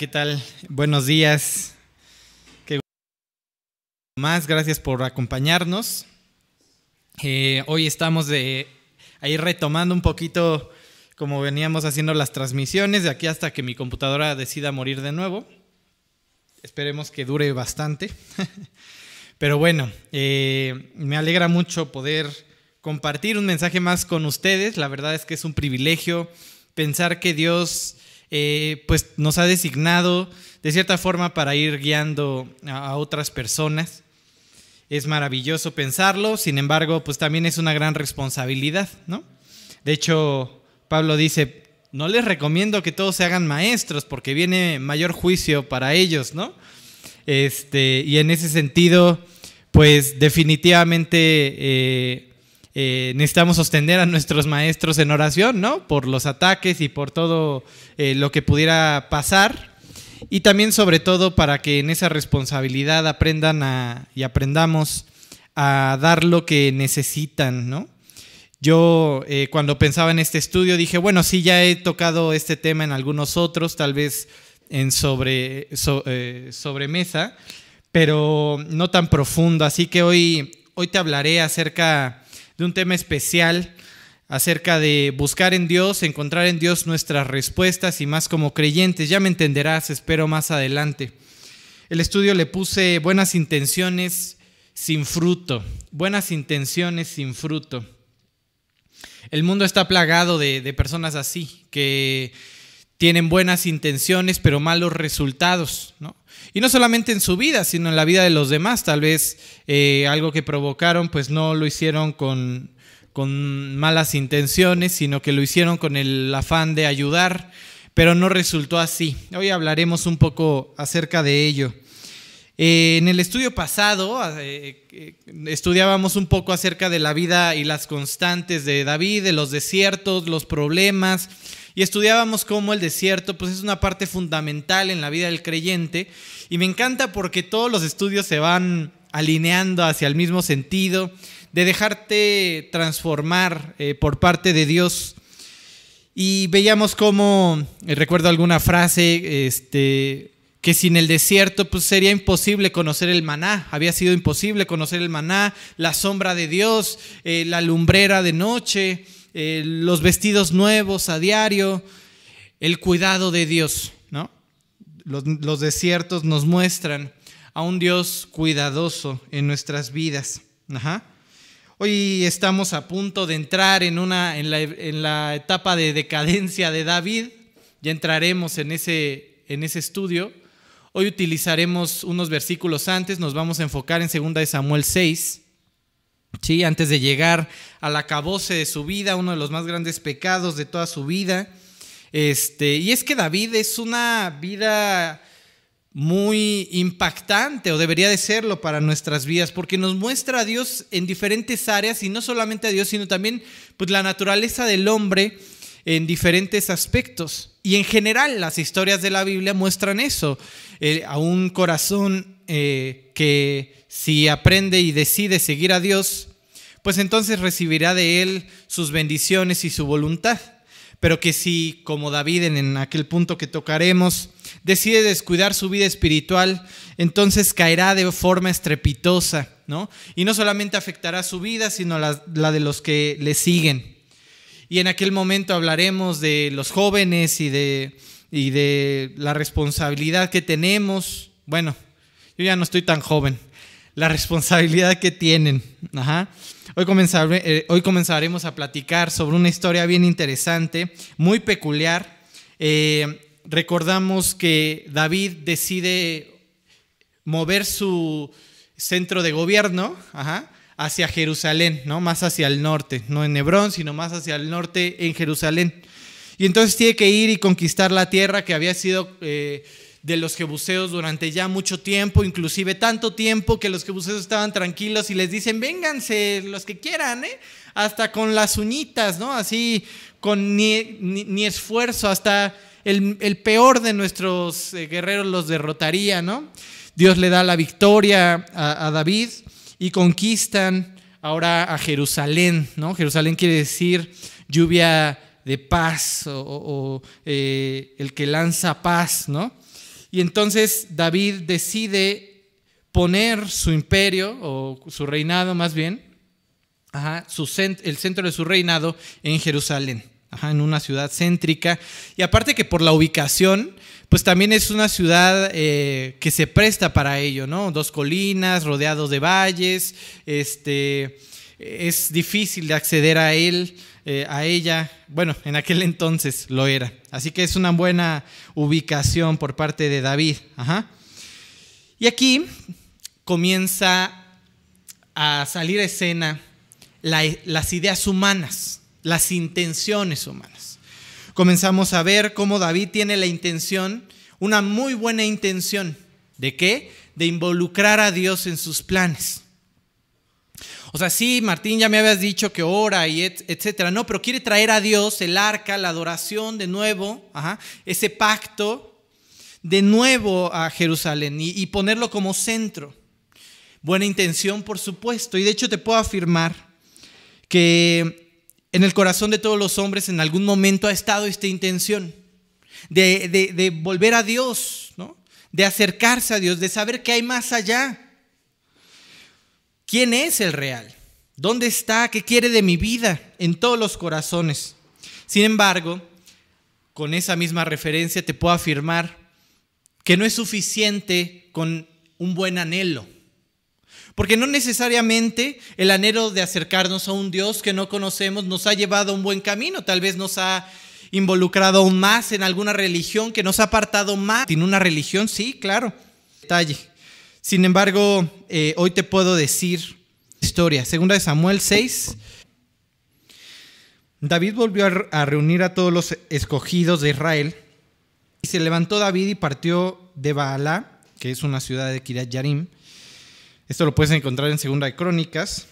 ¿Qué tal? Buenos días. Qué más, gracias por acompañarnos. Eh, hoy estamos de ahí retomando un poquito como veníamos haciendo las transmisiones, de aquí hasta que mi computadora decida morir de nuevo. Esperemos que dure bastante. Pero bueno, eh, me alegra mucho poder compartir un mensaje más con ustedes. La verdad es que es un privilegio pensar que Dios eh, pues nos ha designado de cierta forma para ir guiando a, otras personas. Es maravilloso pensarlo, sin embargo, pues también es una gran responsabilidad, ¿no? De hecho, Pablo dice, no les recomiendo que todos se hagan maestros porque viene mayor juicio para ellos, ¿no? Este, y en ese sentido, pues definitivamente eh, eh, necesitamos sostener a nuestros maestros en oración, ¿no? Por los ataques y por todo eh, lo que pudiera pasar. Y también sobre todo para que en esa responsabilidad aprendan y aprendamos a dar lo que necesitan, ¿no? Yo eh, cuando pensaba en este estudio dije, bueno, sí, ya he tocado este tema en algunos otros, tal vez en sobre, mesa, pero no tan profundo. Así que hoy, hoy te hablaré acerca de un tema especial acerca de buscar en Dios, encontrar en Dios nuestras respuestas y más como creyentes. Ya me entenderás, espero más adelante. El estudio le puse buenas intenciones sin fruto, buenas intenciones sin fruto. El mundo está plagado de, personas así, que tienen buenas intenciones pero malos resultados, ¿no? Y no solamente en su vida, sino en la vida de los demás. Tal vez eh, algo que provocaron, pues no lo hicieron con, con malas intenciones, sino que lo hicieron con el afán de ayudar, pero no resultó así. Hoy hablaremos un poco acerca de ello. Eh, en el estudio pasado eh, estudiábamos un poco acerca de la vida y las constantes de David, de los desiertos, los problemas, y estudiábamos cómo el desierto pues es una parte fundamental en la vida del creyente. Y me encanta porque todos los estudios se van alineando hacia el mismo sentido de dejarte transformar eh, por parte de Dios. Y veíamos cómo, eh, recuerdo alguna frase, este, que sin el desierto pues sería imposible conocer el maná, había sido imposible conocer el maná, la sombra de Dios, eh, la lumbrera de noche, eh, los vestidos nuevos a diario, el cuidado de Dios, ¿no? Los, desiertos nos muestran a un Dios cuidadoso en nuestras vidas. Hoy estamos a punto de entrar en, una, en, la, en la etapa de decadencia de David, ya entraremos en ese, en ese estudio. Hoy utilizaremos unos versículos antes, nos vamos a enfocar en 2 Samuel 6. ¿Sí? antes de llegar al acabose de su vida, uno de los más grandes pecados de toda su vida. Este, y es que David es una vida muy impactante, o debería de serlo para nuestras vidas, porque nos muestra a Dios en diferentes áreas, y no solamente a Dios, sino también pues, la naturaleza del hombre en diferentes aspectos. Y en general las historias de la Biblia muestran eso, eh, a un corazón eh, que si aprende y decide seguir a Dios, pues entonces recibirá de Él sus bendiciones y su voluntad. Pero que si, como David en aquel punto que tocaremos, decide descuidar su vida espiritual, entonces caerá de forma estrepitosa, ¿no? Y no solamente afectará su vida, sino la, la de los que le siguen. Y en aquel momento hablaremos de los jóvenes y de, y de la responsabilidad que tenemos. Bueno, yo ya no estoy tan joven, la responsabilidad que tienen. Hoy, eh, hoy, comenzaremos a platicar sobre una historia bien interesante, muy peculiar. Eh, recordamos que David decide mover su centro de gobierno hacia Jerusalén, ¿no? más hacia el norte, no en Hebrón, sino más hacia el norte en Jerusalén. Y entonces tiene que ir y conquistar la tierra que había sido... Eh, de los jebuseos durante ya mucho tiempo, inclusive tanto tiempo que los jebuseos estaban tranquilos y les dicen, vénganse los que quieran, ¿eh? hasta con las uñitas, ¿no? Así, con ni, esfuerzo, hasta el, peor de nuestros eh, guerreros los derrotaría, ¿no? Dios le da la victoria a, David y conquistan ahora a Jerusalén, ¿no? Jerusalén quiere decir lluvia de paz o, eh, el que lanza paz, ¿no? Y entonces David decide poner su imperio, o su reinado más bien, el centro de su reinado en Jerusalén, en una ciudad céntrica. Y aparte que por la ubicación, pues también es una ciudad eh, que se presta para ello, ¿no? Dos colinas, rodeados de valles, este, es difícil de acceder a él, eh, a ella. Bueno, en aquel entonces lo era. Así que es una buena ubicación por parte de David. Y aquí comienza a salir a escena las ideas humanas, las intenciones humanas. Comenzamos a ver cómo David tiene la intención, una muy buena intención, ¿de qué? De involucrar a Dios en sus planes. O sea, sí, Martín, ya me habías dicho que ora y etcétera. No, pero quiere traer a Dios el arca, la adoración de nuevo, ese pacto de nuevo a Jerusalén y ponerlo como centro. Buena intención, por supuesto. Y de hecho te puedo afirmar que en el corazón de todos los hombres en algún momento ha estado esta intención de, volver a Dios, ¿no? de acercarse a Dios, de saber que hay más allá. ¿Quién es el real? ¿Dónde está? ¿Qué quiere de mi vida? En todos los corazones. Sin embargo, con esa misma referencia te puedo afirmar que no es suficiente con un buen anhelo. Porque no necesariamente el anhelo de acercarnos a un Dios que no conocemos nos ha llevado a un buen camino, tal vez nos ha involucrado más en alguna religión, que nos ha apartado más. ¿Tiene una religión? Sí, claro. Detalle. Sin embargo, eh, hoy te puedo decir historia. Segunda de Samuel 6. David volvió a reunir a todos los escogidos de Israel y se levantó David y partió de Baalá, que es una ciudad de Kiryat Yarim, esto lo puedes encontrar en Segunda de Crónicas.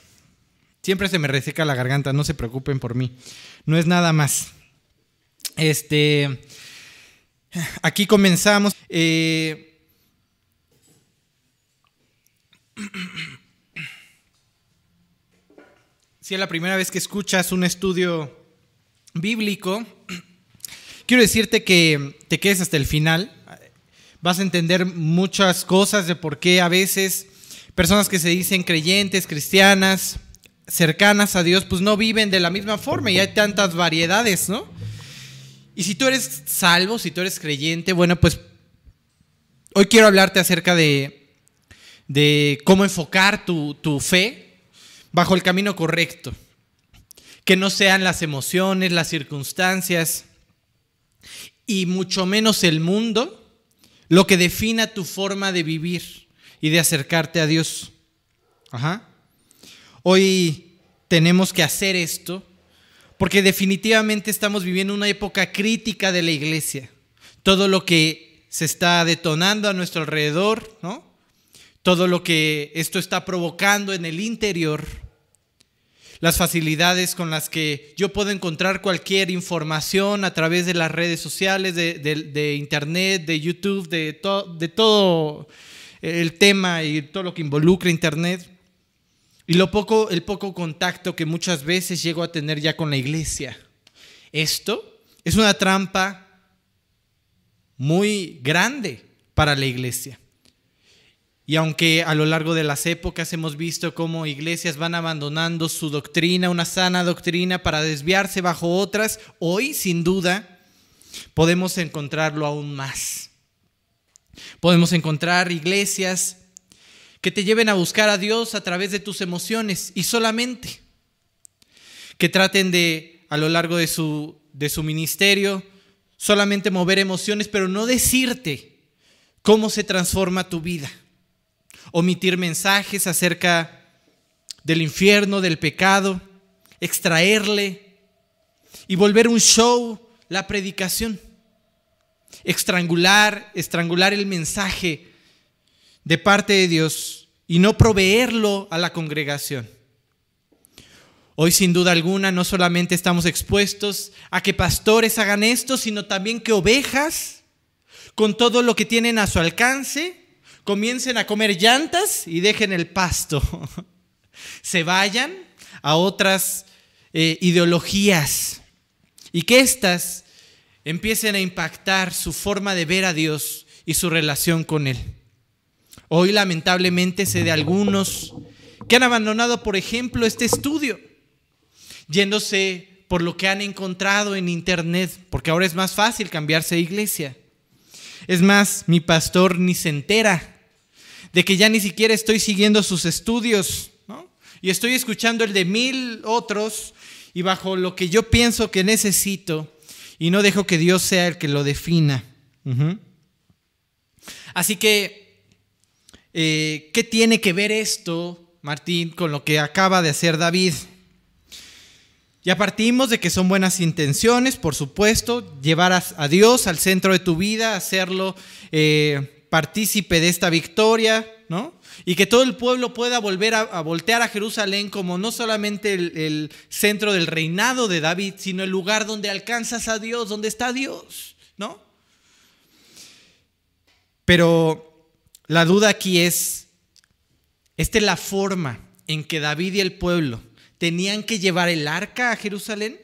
Siempre se me reseca la garganta, no se preocupen por mí. No es nada más. Este, aquí comenzamos. Eh, si es la primera vez que escuchas un estudio bíblico, quiero decirte que te quedes hasta el final. Vas a entender muchas cosas de por qué a veces personas que se dicen creyentes, cristianas, cercanas a Dios, pues no viven de la misma forma y hay tantas variedades, ¿no? Y si tú eres salvo, si tú eres creyente, bueno, pues hoy quiero hablarte acerca de, de cómo enfocar tu, tu fe bajo el camino correcto. Que no sean las emociones, las circunstancias y mucho menos el mundo lo que defina tu forma de vivir y de acercarte a Dios. Ajá. Hoy tenemos que hacer esto porque definitivamente estamos viviendo una época crítica de la iglesia. Todo lo que se está detonando a nuestro alrededor, ¿no? Todo lo que esto está provocando en el interior, las facilidades con las que yo puedo encontrar cualquier información a través de las redes sociales, de, internet, de YouTube, de, de todo el tema y todo lo que involucra Internet. Y lo poco, el poco contacto que muchas veces llego a tener ya con la iglesia. Esto es una trampa muy grande para la iglesia. Y aunque a lo largo de las épocas hemos visto cómo iglesias van abandonando su doctrina, una sana doctrina, para desviarse bajo otras, hoy sin duda podemos encontrarlo aún más. Podemos encontrar iglesias que te lleven a buscar a Dios a través de tus emociones y solamente que traten de, a lo largo de su, de su ministerio, solamente mover emociones, pero no decirte cómo se transforma tu vida. Omitir mensajes acerca del infierno, del pecado, extraerle y volver un show la predicación estrangular, estrangular el mensaje de parte de Dios y no proveerlo a la congregación. Hoy sin duda alguna no solamente estamos expuestos a que pastores hagan esto, sino también que ovejas, con todo lo que tienen a su alcance, comiencen a comer llantas y dejen el pasto. Se vayan a otras eh, ideologías y que éstas empiecen a impactar su forma de ver a Dios y su relación con Él. Hoy lamentablemente sé de algunos que han abandonado, por ejemplo, este estudio, yéndose por lo que han encontrado en internet, porque ahora es más fácil cambiarse de iglesia. Es más, mi pastor ni se entera de que ya ni siquiera estoy siguiendo sus estudios, ¿no? Y estoy escuchando el de mil otros y bajo lo que yo pienso que necesito y no dejo que Dios sea el que lo defina. Así que, eh, ¿qué tiene que ver esto, Martín, con lo que acaba de hacer David? Ya partimos de que son buenas intenciones, por supuesto, llevar a, Dios al centro de tu vida, hacerlo eh, partícipe de esta victoria, ¿no? Y que todo el pueblo pueda volver a, voltear a Jerusalén como no solamente el, el, centro del reinado de David, sino el lugar donde alcanzas a Dios, donde está Dios, ¿no? Pero la duda aquí es, ¿esta es la forma en que David y el pueblo tenían que llevar el arca a Jerusalén?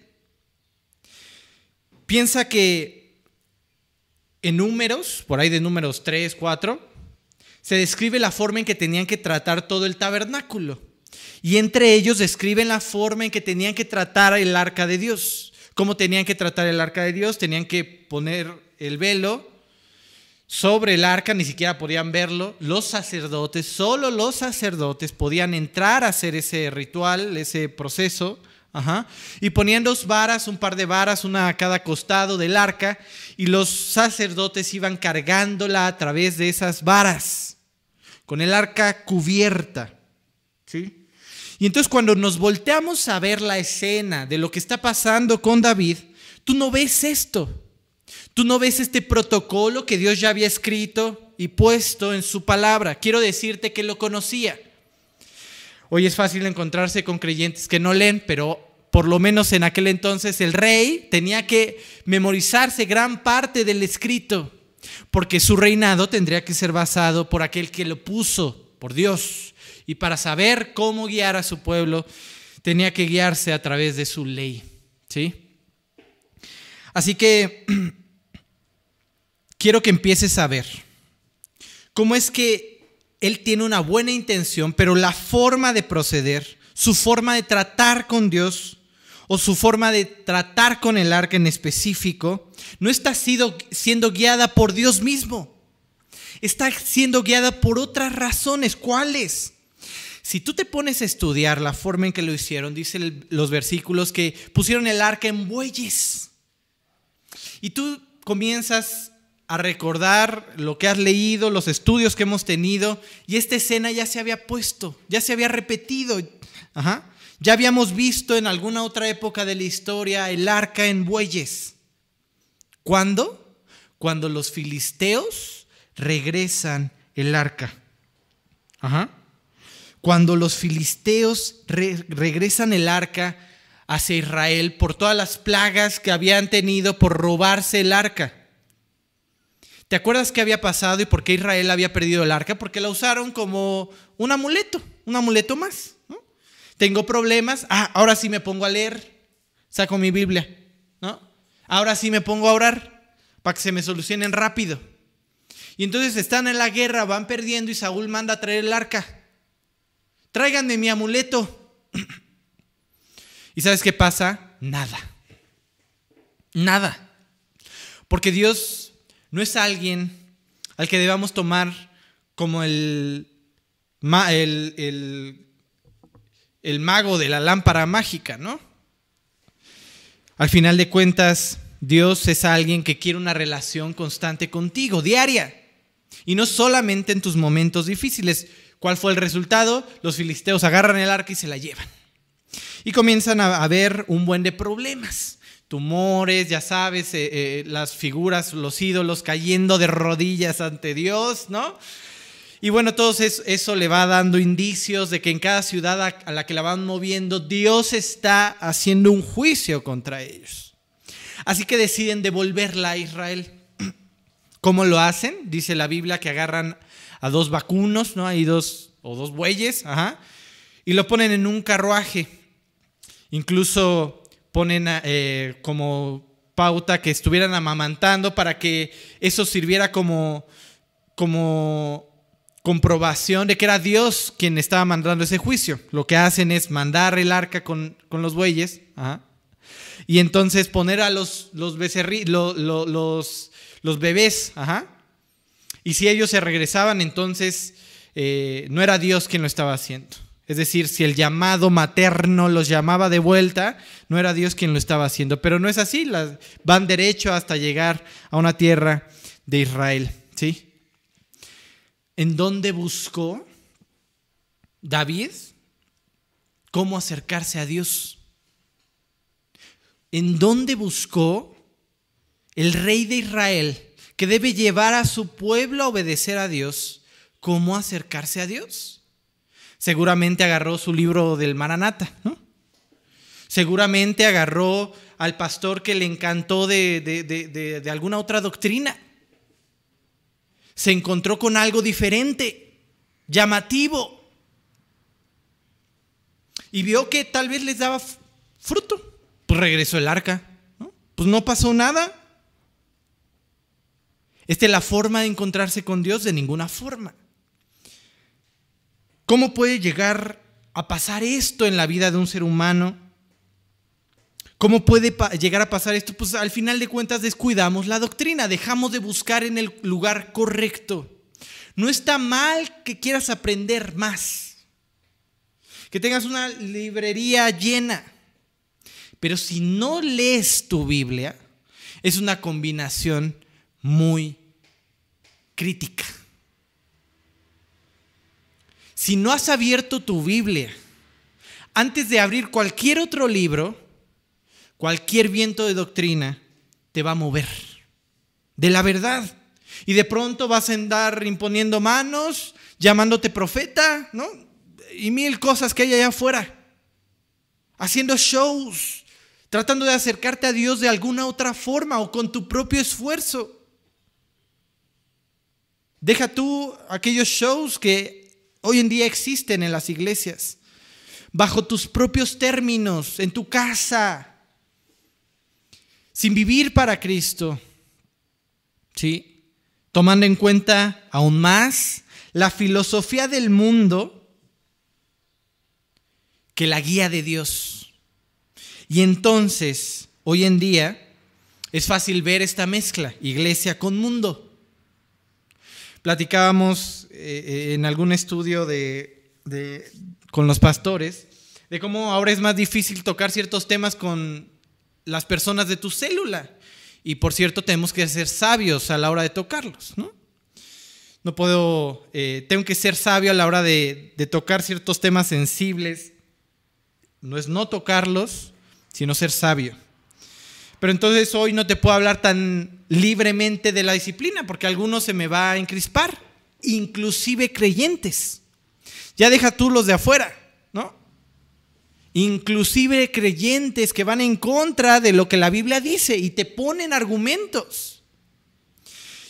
Piensa que en números, por ahí de números 3, 4, se describe la forma en que tenían que tratar todo el tabernáculo. Y entre ellos describen la forma en que tenían que tratar el arca de Dios. ¿Cómo tenían que tratar el arca de Dios? Tenían que poner el velo sobre el arca, ni siquiera podían verlo. Los sacerdotes, solo los sacerdotes podían entrar a hacer ese ritual, ese proceso. Y ponían dos varas, un par de varas, una a cada costado del arca, y los sacerdotes iban cargándola a través de esas varas, con el arca cubierta. ¿sí? Y entonces cuando nos volteamos a ver la escena de lo que está pasando con David, tú no ves esto. Tú no ves este protocolo que Dios ya había escrito y puesto en su palabra. Quiero decirte que lo conocía. Hoy es fácil encontrarse con creyentes que no leen, pero por lo menos en aquel entonces el rey tenía que memorizarse gran parte del escrito, porque su reinado tendría que ser basado por aquel que lo puso, por Dios. Y para saber cómo guiar a su pueblo, tenía que guiarse a través de su ley. ¿Sí? Así que quiero que empieces a ver cómo es que él tiene una buena intención, pero la forma de proceder, su forma de tratar con Dios o su forma de tratar con el arca en específico, no está siendo guiada por Dios mismo. Está siendo guiada por otras razones. ¿Cuáles? Si tú te pones a estudiar la forma en que lo hicieron, dicen los versículos que pusieron el arca en bueyes. Y tú comienzas a recordar lo que has leído, los estudios que hemos tenido, y esta escena ya se había puesto, ya se había repetido. Ya habíamos visto en alguna otra época de la historia el arca en bueyes. ¿Cuándo? Cuando los filisteos regresan el arca. Cuando los filisteos regresan el arca hacia Israel por todas las plagas que habían tenido por robarse el arca. ¿Te acuerdas qué había pasado y por qué Israel había perdido el arca? Porque la usaron como un amuleto, un amuleto más. Tengo problemas, ah, ahora sí me pongo a leer, saco mi Biblia, ¿no? Ahora sí me pongo a orar para que se me solucionen rápido. Y entonces están en la guerra, van perdiendo y Saúl manda a traer el arca. Tráiganme mi amuleto. ¿Y sabes qué pasa? Nada. Nada. Porque Dios no es alguien al que debamos tomar como el, el, el, mago de la lámpara mágica, ¿no? Al final de cuentas, Dios es alguien que quiere una relación constante contigo, diaria. Y no solamente en tus momentos difíciles. ¿Cuál fue el resultado? Los filisteos agarran el arca y se la llevan. Y comienzan a ver un buen de problemas tumores, ya sabes, eh, eh, las figuras, los ídolos cayendo de rodillas ante Dios, ¿no? Y bueno, todo eso, le va dando indicios de que en cada ciudad a la que la van moviendo, Dios está haciendo un juicio contra ellos. Así que deciden devolverla a Israel. ¿Cómo lo hacen? Dice la Biblia que agarran a dos vacunos, ¿no? Hay dos o dos bueyes, ajá, y lo ponen en un carruaje. Incluso ponen eh, como pauta que estuvieran amamantando para que eso sirviera como, como comprobación de que era Dios quien estaba mandando ese juicio. Lo que hacen es mandar el arca con, los bueyes y entonces poner a los, los, los, los bebés. Y si ellos se regresaban, entonces eh, no era Dios quien lo estaba haciendo. Es decir, si el llamado materno los llamaba de vuelta, no era Dios quien lo estaba haciendo. Pero no es así, van derecho hasta llegar a una tierra de Israel. ¿sí? ¿En dónde buscó David cómo acercarse a Dios? ¿En dónde buscó el rey de Israel que debe llevar a su pueblo a obedecer a Dios? ¿Cómo acercarse a Dios? Seguramente agarró su libro del Maranata, ¿no? Seguramente agarró al pastor que le encantó de, de, alguna otra doctrina. Se encontró con algo diferente, llamativo. Y vio que tal vez les daba fruto. Pues regresó el arca. ¿no? Pues no pasó nada. ¿Esta es la forma de encontrarse con Dios? De ninguna forma. ¿Cómo puede llegar a pasar esto en la vida de un ser humano? ¿Cómo puede llegar a pasar esto? Pues al final de cuentas descuidamos la doctrina, dejamos de buscar en el lugar correcto. No está mal que quieras aprender más, que tengas una librería llena, pero si no lees tu Biblia, es una combinación muy crítica. Si no has abierto tu Biblia antes de abrir cualquier otro libro, cualquier viento de doctrina te va a mover de la verdad. Y de pronto vas a andar imponiendo manos, llamándote profeta, ¿no? Y mil cosas que hay allá afuera. Haciendo shows, tratando de acercarte a Dios de alguna otra forma o con tu propio esfuerzo. Deja tú aquellos shows que hoy en día existen en las iglesias, bajo tus propios términos, en tu casa, sin vivir para Cristo. ¿Sí? Tomando en cuenta aún más la filosofía del mundo que la guía de Dios. Y entonces, hoy en día, es fácil ver esta mezcla, iglesia con mundo. Platicábamos eh, en algún estudio de, con los pastores de cómo ahora es más difícil tocar ciertos temas con las personas de tu célula. Y por cierto, tenemos que ser sabios a la hora de tocarlos, ¿no? No puedo, eh, tengo que ser sabio a la hora de, de tocar ciertos temas sensibles. No es no tocarlos, sino ser sabio. Pero entonces hoy no te puedo hablar tan libremente de la disciplina porque algunos se me va a encrispar, inclusive creyentes. Ya deja tú los de afuera, ¿no? Inclusive creyentes que van en contra de lo que la Biblia dice y te ponen argumentos.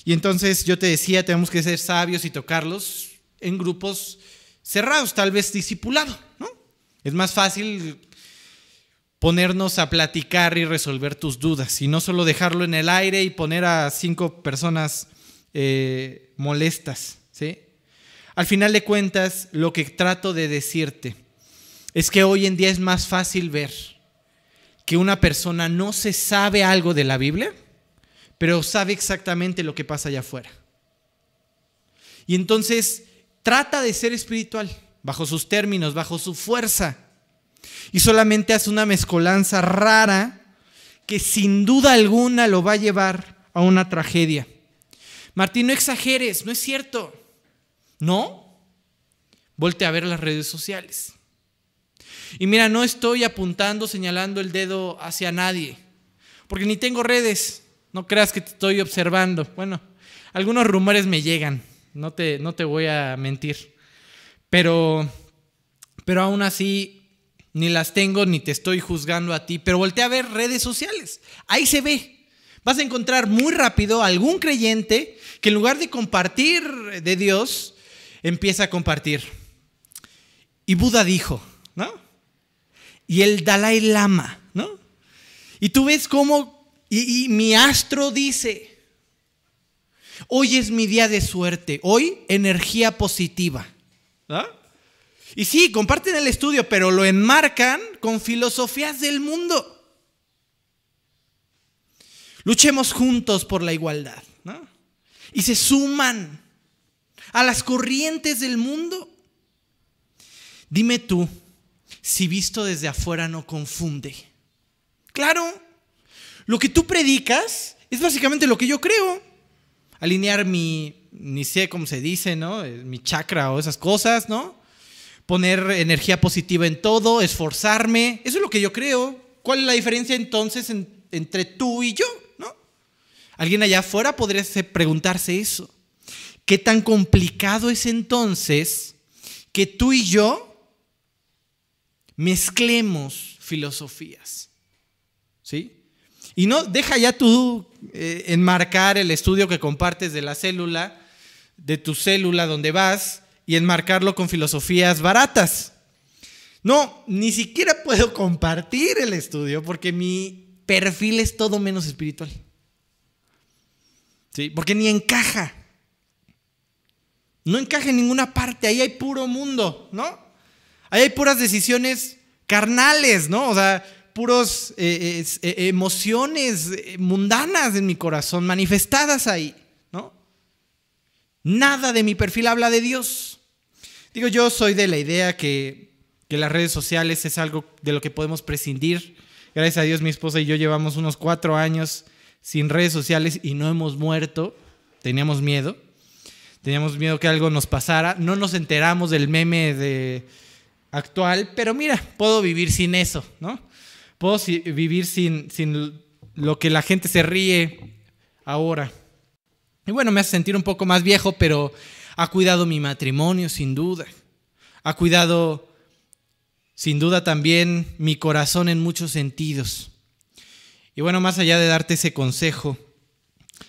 Y entonces yo te decía, tenemos que ser sabios y tocarlos en grupos cerrados, tal vez discipulado, ¿no? Es más fácil ponernos a platicar y resolver tus dudas y no solo dejarlo en el aire y poner a cinco personas eh, molestas. Al final de cuentas, lo que trato de decirte es que hoy en día es más fácil ver que una persona no se sabe algo de la Biblia, pero sabe exactamente lo que pasa allá afuera. Y entonces trata de ser espiritual, bajo sus términos, bajo su fuerza y solamente hace una mezcolanza rara que sin duda alguna lo va a llevar a una tragedia. Martín, no exageres, no es cierto. ¿No? Volte a ver las redes sociales. Y mira, no estoy apuntando, señalando el dedo hacia nadie, porque ni tengo redes. No creas que te estoy observando. Bueno, algunos rumores me llegan, no te, no te voy a mentir. Pero, pero aún así ni las tengo, ni te estoy juzgando a ti, pero voltea a ver redes sociales. Ahí se ve. Vas a encontrar muy rápido algún creyente que en lugar de compartir de Dios, empieza a compartir. Y Buda dijo, ¿no? Y el Dalai Lama, ¿no? Y tú ves cómo, y, mi astro dice, Hoy es mi día de suerte. Hoy energía positiva. Y sí, comparten el estudio, pero lo enmarcan con filosofías del mundo. Luchemos juntos por la igualdad. Y se suman a las corrientes del mundo. Dime tú, si visto desde afuera no confunde. Claro, lo que tú predicas es básicamente lo que yo creo. Alinear mi, ni sé cómo se dice, ¿no? Eh, mi chakra o esas cosas, ¿no? Poner energía positiva en todo, esforzarme. Eso es lo que yo creo. ¿Cuál es la diferencia entonces entre tú y yo? ¿No? Alguien allá afuera podría preguntarse eso. ¿Qué tan complicado es entonces que tú y yo mezclemos filosofías? ¿Sí? Y no, deja ya tú eh, enmarcar el estudio que compartes de la célula, de tu célula donde vas, y enmarcarlo con filosofías baratas. No, ni siquiera puedo compartir el estudio porque mi perfil es todo menos espiritual. ¿Sí? Porque ni encaja. No encaja en ninguna parte, ahí hay puro mundo, ¿no? Ahí hay puras decisiones carnales, ¿no? O sea, puros eh, eh, emociones eh, mundanas en mi corazón, manifestadas ahí, ¿no? Nada de mi perfil habla de Dios. Digo, yo soy de la idea que, que las redes sociales es algo de lo que podemos prescindir. Gracias a Dios mi esposa y yo llevamos unos cuatro años sin redes sociales y no hemos muerto. Teníamos miedo. Teníamos miedo que algo nos pasara. No nos enteramos del meme de actual, pero mira, puedo vivir sin eso, ¿no? Puedo vivir sin, sin lo que la gente se ríe ahora. Y bueno, me hace sentir un poco más viejo, pero ha cuidado mi matrimonio, sin duda. Ha cuidado, sin duda, también mi corazón en muchos sentidos. Y bueno, más allá de darte ese consejo,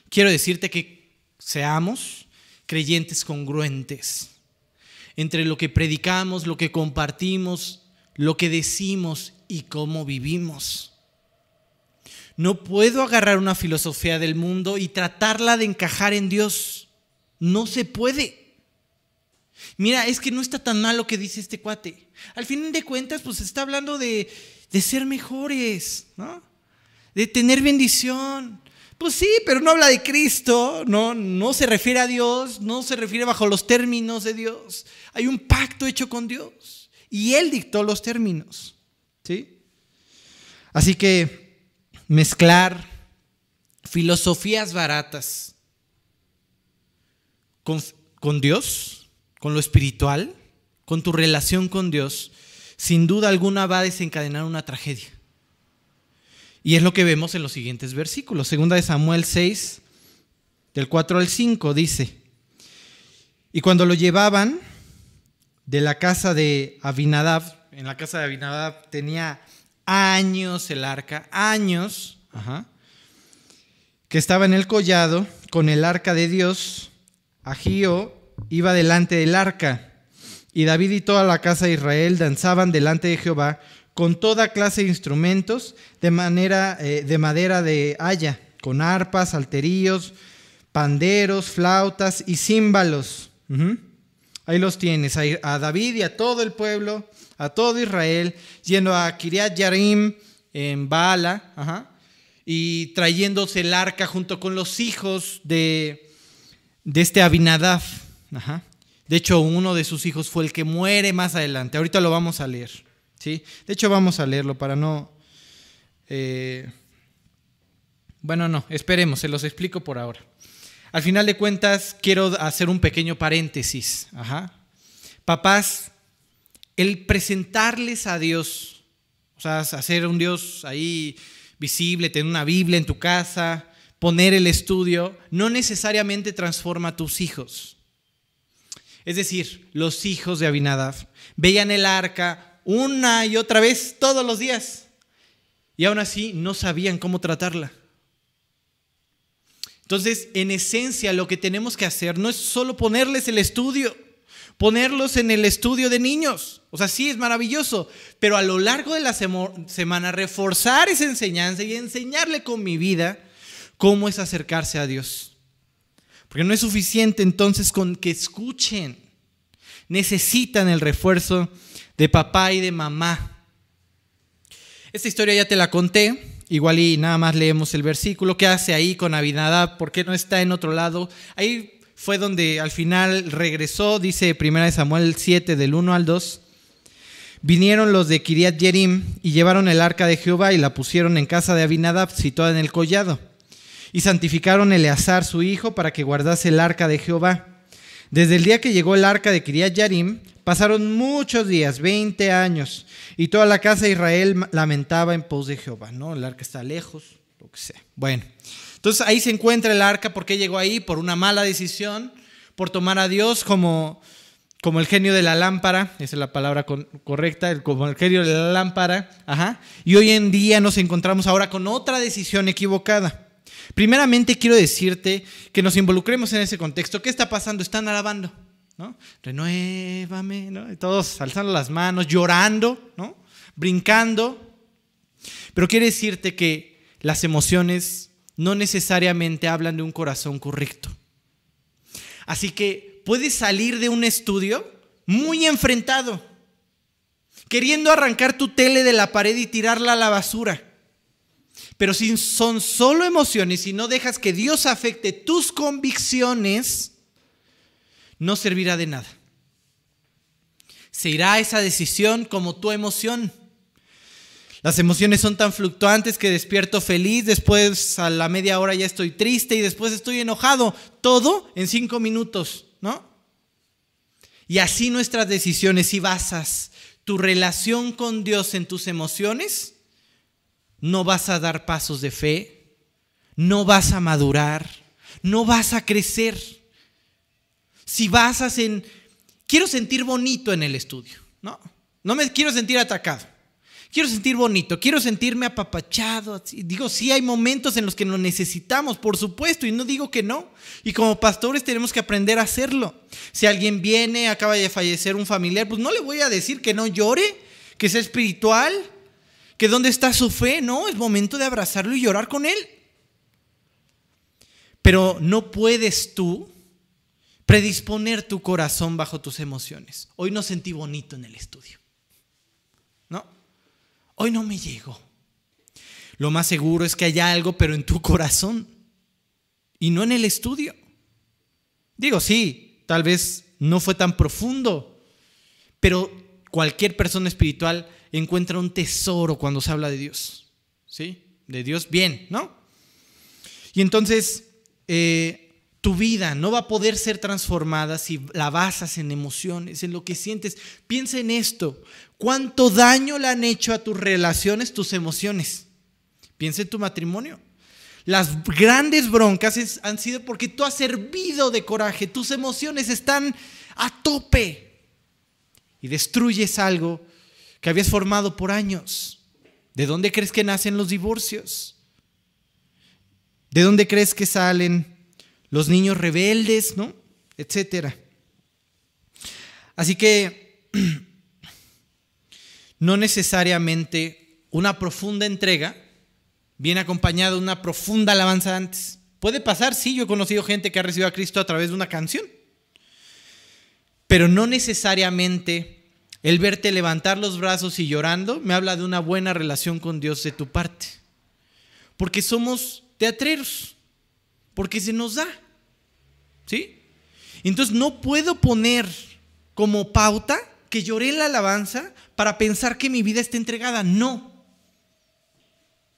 quiero decirte que seamos creyentes congruentes entre lo que predicamos, lo que compartimos, lo que decimos y cómo vivimos. No puedo agarrar una filosofía del mundo y tratarla de encajar en Dios. No se puede. Mira, es que no está tan mal lo que dice este cuate. Al fin de cuentas, pues está hablando de, de ser mejores, ¿no? De tener bendición, pues sí, pero no habla de Cristo, no, no se refiere a Dios, no se refiere bajo los términos de Dios. Hay un pacto hecho con Dios y Él dictó los términos. ¿sí? Así que mezclar filosofías baratas con, con Dios, con lo espiritual, con tu relación con Dios, sin duda alguna va a desencadenar una tragedia. Y es lo que vemos en los siguientes versículos. Segunda de Samuel 6, del 4 al 5, dice, y cuando lo llevaban de la casa de Abinadab, en la casa de Abinadab tenía años el arca, años, que estaba en el collado con el arca de Dios, Agío iba delante del arca, y David y toda la casa de Israel danzaban delante de Jehová con toda clase de instrumentos de, manera, eh, de madera de haya, con arpas, alterillos, panderos, flautas y címbalos. Ahí los tienes, a David y a todo el pueblo, a todo Israel, yendo a Kiriat Yarim en Baala, y trayéndose el arca junto con los hijos de, de este Abinadab. De hecho, uno de sus hijos fue el que muere más adelante. Ahorita lo vamos a leer. De hecho, vamos a leerlo para no... Eh, bueno, no, esperemos, se los explico por ahora. Al final de cuentas, quiero hacer un pequeño paréntesis. Papás, el presentarles a Dios, o sea, hacer un Dios ahí visible, tener una Biblia en tu casa, poner el estudio, no necesariamente transforma a tus hijos. Es decir, los hijos de Abinadab veían el arca, una y otra vez todos los días. Y aún así no sabían cómo tratarla. Entonces, en esencia, lo que tenemos que hacer no es solo ponerles el estudio, ponerlos en el estudio de niños. O sea, sí es maravilloso, pero a lo largo de la semana reforzar esa enseñanza y enseñarle con mi vida cómo es acercarse a Dios. Porque no es suficiente entonces con que escuchen. Necesitan el refuerzo de papá y de mamá. Esta historia ya te la conté, igual y nada más leemos el versículo. ¿Qué hace ahí con Abinadab? ¿Por qué no está en otro lado? Ahí fue donde al final regresó, dice 1 Samuel 7 del 1 al 2. Vinieron los de Kiriat Yerim y llevaron el arca de Jehová y la pusieron en casa de Abinadab, situada en el collado. Y santificaron Eleazar su hijo para que guardase el arca de Jehová. Desde el día que llegó el arca de Kiriat Yarim, pasaron muchos días, 20 años, y toda la casa de Israel lamentaba en pos de Jehová, ¿no? El arca está lejos, lo que sea. Bueno, entonces ahí se encuentra el arca, ¿por qué llegó ahí? Por una mala decisión, por tomar a Dios como, como el genio de la lámpara, esa es la palabra correcta, como el genio de la lámpara, ajá. Y hoy en día nos encontramos ahora con otra decisión equivocada. Primeramente quiero decirte que nos involucremos en ese contexto. ¿Qué está pasando? Están alabando, ¿no? Renuévame, ¿no? todos alzando las manos, llorando. Brincando. Pero quiero decirte que las emociones no necesariamente hablan de un corazón correcto. Así que puedes salir de un estudio muy enfrentado, queriendo arrancar tu tele de la pared y tirarla a la basura. Pero si son solo emociones y no dejas que Dios afecte tus convicciones, no servirá de nada. Se irá esa decisión como tu emoción. Las emociones son tan fluctuantes que despierto feliz, después a la media hora ya estoy triste y después estoy enojado. Todo en cinco minutos, ¿no? Y así nuestras decisiones, si basas tu relación con Dios en tus emociones, no vas a dar pasos de fe, no vas a madurar, no vas a crecer. Si basas en, quiero sentir bonito en el estudio, no, no me quiero sentir atacado. Quiero sentir bonito, quiero sentirme apapachado. Digo, sí hay momentos en los que lo necesitamos, por supuesto, y no digo que no. Y como pastores tenemos que aprender a hacerlo. Si alguien viene, acaba de fallecer un familiar, pues no le voy a decir que no llore, que sea espiritual, que dónde está su fe, no, es momento de abrazarlo y llorar con él. Pero no puedes tú predisponer tu corazón bajo tus emociones. Hoy no sentí bonito en el estudio. ¿No? Hoy no me llegó. Lo más seguro es que haya algo, pero en tu corazón y no en el estudio. Digo, sí, tal vez no fue tan profundo, pero cualquier persona espiritual encuentra un tesoro cuando se habla de Dios. ¿Sí? De Dios bien, ¿no? Y entonces eh, tu vida no va a poder ser transformada si la basas en emociones, en lo que sientes. Piensa en esto. ¿Cuánto daño le han hecho a tus relaciones tus emociones? Piensa en tu matrimonio. Las grandes broncas han sido porque tú has servido de coraje, tus emociones están a tope y destruyes algo que habías formado por años. ¿De dónde crees que nacen los divorcios? ¿De dónde crees que salen los niños rebeldes, no? Etcétera. Así que no necesariamente una profunda entrega viene acompañada de una profunda alabanza antes. Puede pasar, sí, yo he conocido gente que ha recibido a Cristo a través de una canción, pero no necesariamente el verte levantar los brazos y llorando me habla de una buena relación con Dios de tu parte. Porque somos teatreros, porque se nos da. ¿Sí? Entonces no puedo poner como pauta que lloré la alabanza para pensar que mi vida está entregada. No.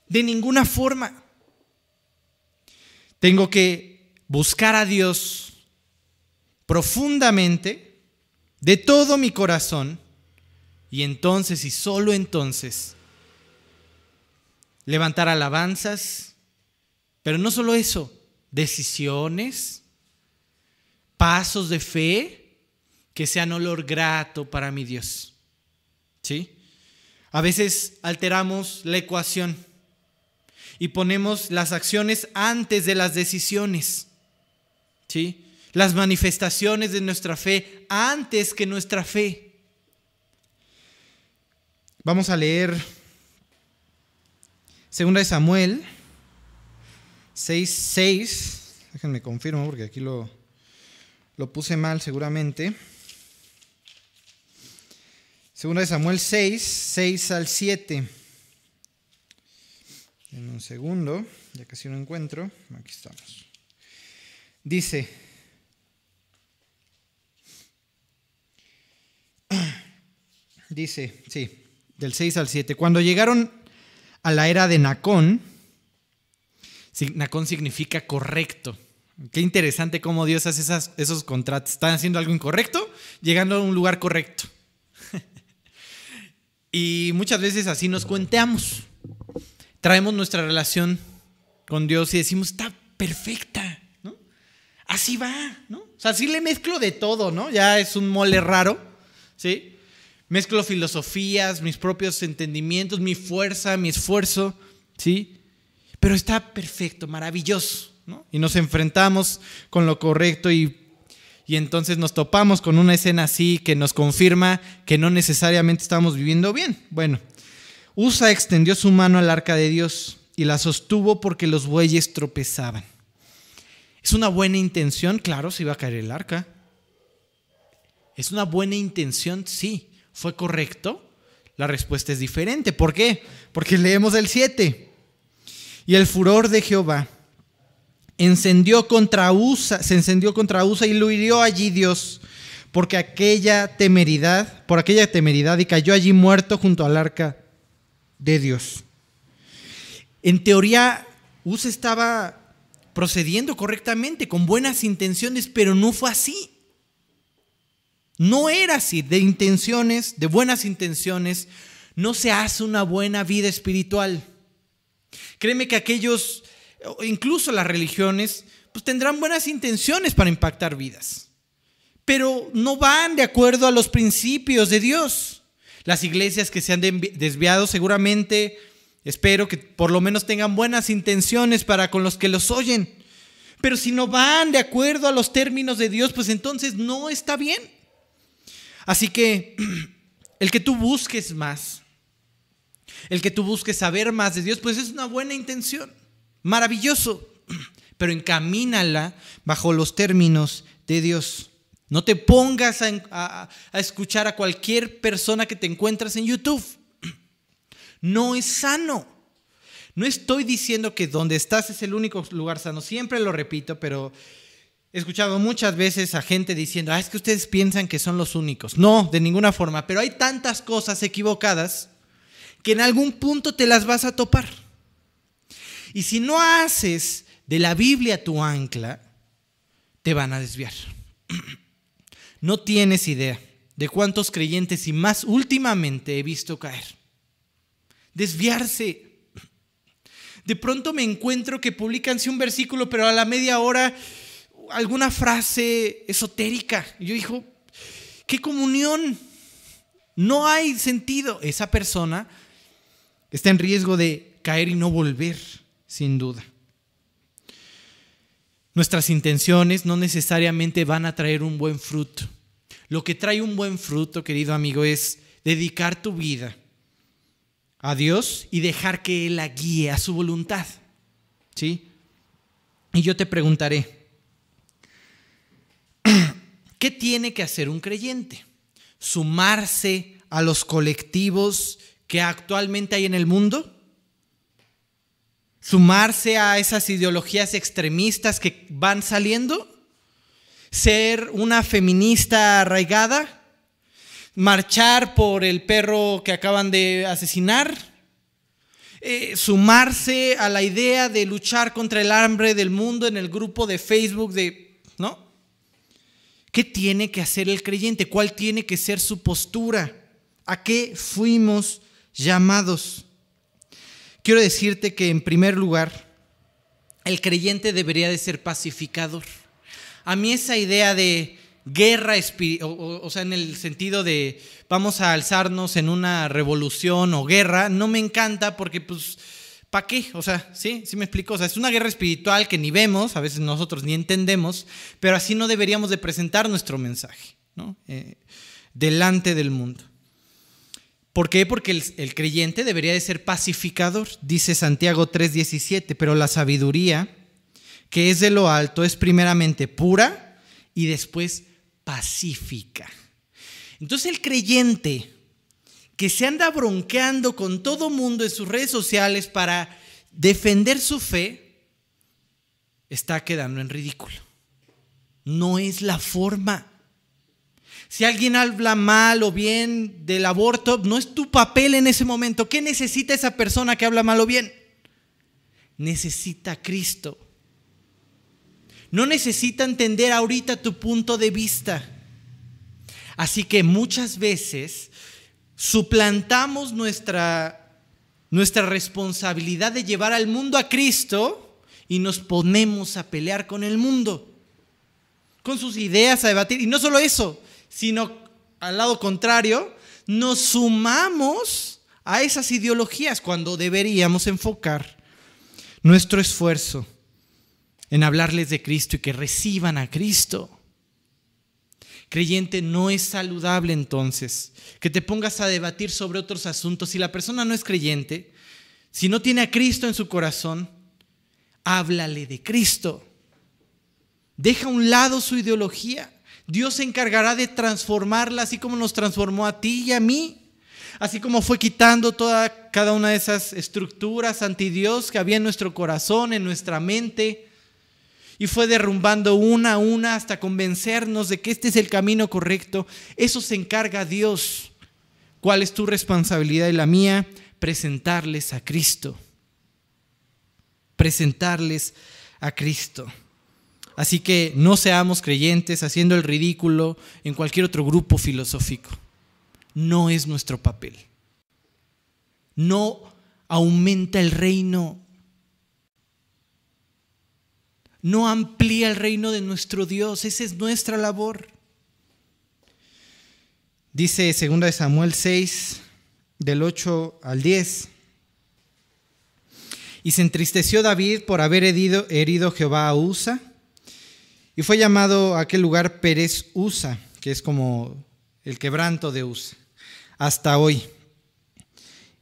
De ninguna forma. Tengo que buscar a Dios profundamente, de todo mi corazón, y entonces y solo entonces levantar alabanzas, pero no solo eso, decisiones, pasos de fe que sean olor grato para mi Dios. ¿Sí? A veces alteramos la ecuación y ponemos las acciones antes de las decisiones. ¿Sí? Las manifestaciones de nuestra fe antes que nuestra fe. Vamos a leer 2 de Samuel 6, 6. Déjenme confirmo porque aquí lo, lo puse mal seguramente. Segunda de Samuel 6, 6 al 7. En un segundo, ya casi lo encuentro. Aquí estamos. Dice, dice, sí, del 6 al 7. Cuando llegaron a la era de Nacón, Nacón significa correcto. Qué interesante cómo Dios hace esos contratos. Están haciendo algo incorrecto, llegando a un lugar correcto. y muchas veces así nos cuenteamos. Traemos nuestra relación con Dios y decimos, está perfecta, ¿no? Así va, ¿no? O sea, así le mezclo de todo, ¿no? Ya es un mole raro, ¿sí? Mezclo filosofías, mis propios entendimientos, mi fuerza, mi esfuerzo, ¿sí? Pero está perfecto, maravilloso, Y nos enfrentamos con lo correcto y, y entonces nos topamos con una escena así que nos confirma que no necesariamente estamos viviendo bien. Bueno, Usa extendió su mano al arca de Dios y la sostuvo porque los bueyes tropezaban. ¿Es una buena intención? Claro, se iba a caer el arca. ¿Es una buena intención? Sí. ¿Fue correcto? La respuesta es diferente. ¿Por qué? Porque leemos el 7. Y el furor de Jehová encendió contra Usa, se encendió contra Usa y lo hirió allí Dios, porque aquella temeridad, por aquella temeridad y cayó allí muerto junto al arca de Dios. En teoría, Usa estaba procediendo correctamente, con buenas intenciones, pero no fue así. No era así, de intenciones, de buenas intenciones, no se hace una buena vida espiritual. Créeme que aquellos, incluso las religiones, pues tendrán buenas intenciones para impactar vidas, pero no van de acuerdo a los principios de Dios. Las iglesias que se han desviado seguramente, espero que por lo menos tengan buenas intenciones para con los que los oyen. Pero si no van de acuerdo a los términos de Dios, pues entonces no está bien. Así que el que tú busques más, el que tú busques saber más de Dios, pues es una buena intención, maravilloso, pero encamínala bajo los términos de Dios. No te pongas a, escuchar a cualquier persona que te encuentras en YouTube. No es sano. No estoy diciendo que donde estás es el único lugar sano, siempre lo repito, pero He escuchado muchas veces a gente diciendo, ah, es que ustedes piensan que son los únicos. No, de ninguna forma, pero hay tantas cosas equivocadas que en algún punto te las vas a topar. Y si no haces de la Biblia tu ancla, te van a desviar. No tienes idea de cuántos creyentes y más últimamente he visto caer. Desviarse. De pronto me encuentro que publican un versículo, pero a la media hora alguna frase esotérica. Yo dijo, ¿qué comunión? No hay sentido. Esa persona está en riesgo de caer y no volver, sin duda. Nuestras intenciones no necesariamente van a traer un buen fruto. Lo que trae un buen fruto, querido amigo, es dedicar tu vida a Dios y dejar que Él la guíe a su voluntad. ¿Sí? Y yo te preguntaré, ¿Qué tiene que hacer un creyente? ¿Sumarse a los colectivos que actualmente hay en el mundo? ¿Sumarse a esas ideologías extremistas que van saliendo? ¿Ser una feminista arraigada? ¿Marchar por el perro que acaban de asesinar? Eh, ¿Sumarse a la idea de luchar contra el hambre del mundo en el grupo de Facebook de... ¿No? ¿Qué tiene que hacer el creyente? ¿Cuál tiene que ser su postura? ¿A qué fuimos llamados? Quiero decirte que en primer lugar, el creyente debería de ser pacificador. A mí esa idea de guerra espiritual, o, sea, en el sentido de vamos a alzarnos en una revolución o guerra, no me encanta porque pues ¿Para qué? O sea, ¿sí? ¿Sí me explico? O sea, es una guerra espiritual que ni vemos, a veces nosotros ni entendemos, pero así no deberíamos de presentar nuestro mensaje, ¿no? Eh, delante del mundo. ¿Por qué? Porque el, creyente debería de ser pacificador, dice Santiago 3:17, pero la sabiduría que es de lo alto, es primeramente pura y después pacífica. Entonces el creyente que se anda bronqueando con todo mundo en sus redes sociales para defender su fe, está quedando en ridículo. No es la forma. Si alguien habla mal o bien del aborto, no es tu papel en ese momento. ¿Qué necesita esa persona que habla mal o bien? Necesita a Cristo. No necesita entender ahorita tu punto de vista. Así que muchas veces suplantamos nuestra, nuestra responsabilidad de llevar al mundo a Cristo y nos ponemos a pelear con el mundo, con sus ideas, a debatir. Y no solo eso, sino al lado contrario, nos sumamos a esas ideologías cuando deberíamos enfocar nuestro esfuerzo en hablarles de Cristo y que reciban a Cristo. Creyente, no es saludable entonces que te pongas a debatir sobre otros asuntos. Si la persona no es creyente, si no tiene a Cristo en su corazón, háblale de Cristo. Deja a un lado su ideología. Dios se encargará de transformarla así como nos transformó a ti y a mí. Así como fue quitando toda cada una de esas estructuras anti Dios que había en nuestro corazón, en nuestra mente y fue derrumbando una a una hasta convencernos de que este es el camino correcto. Eso se encarga Dios. ¿Cuál es tu responsabilidad y la mía? Presentarles a Cristo. Presentarles a Cristo. Así que no seamos creyentes haciendo el ridículo en cualquier otro grupo filosófico. No es nuestro papel. No aumenta el reino no amplía el reino de nuestro Dios. Esa es nuestra labor. Dice 2 Samuel 6, del 8 al 10. Y se entristeció David por haber herido, herido Jehová a Usa, y fue llamado a aquel lugar Pérez Usa, que es como el quebranto de Usa, hasta hoy.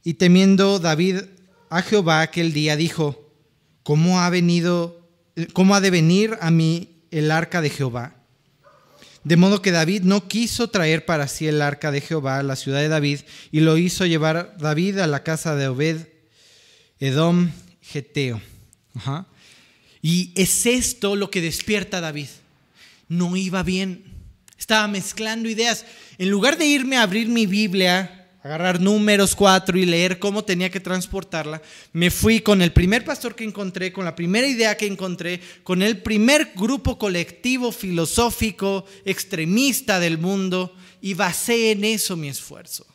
Y temiendo David a Jehová aquel día, dijo, ¿cómo ha venido cómo ha de venir a mí el arca de Jehová. De modo que David no quiso traer para sí el arca de Jehová a la ciudad de David y lo hizo llevar David a la casa de Obed Edom Geteo. Y es esto lo que despierta a David. No iba bien. Estaba mezclando ideas. En lugar de irme a abrir mi Biblia agarrar números cuatro y leer cómo tenía que transportarla, me fui con el primer pastor que encontré, con la primera idea que encontré, con el primer grupo colectivo filosófico extremista del mundo y basé en eso mi esfuerzo.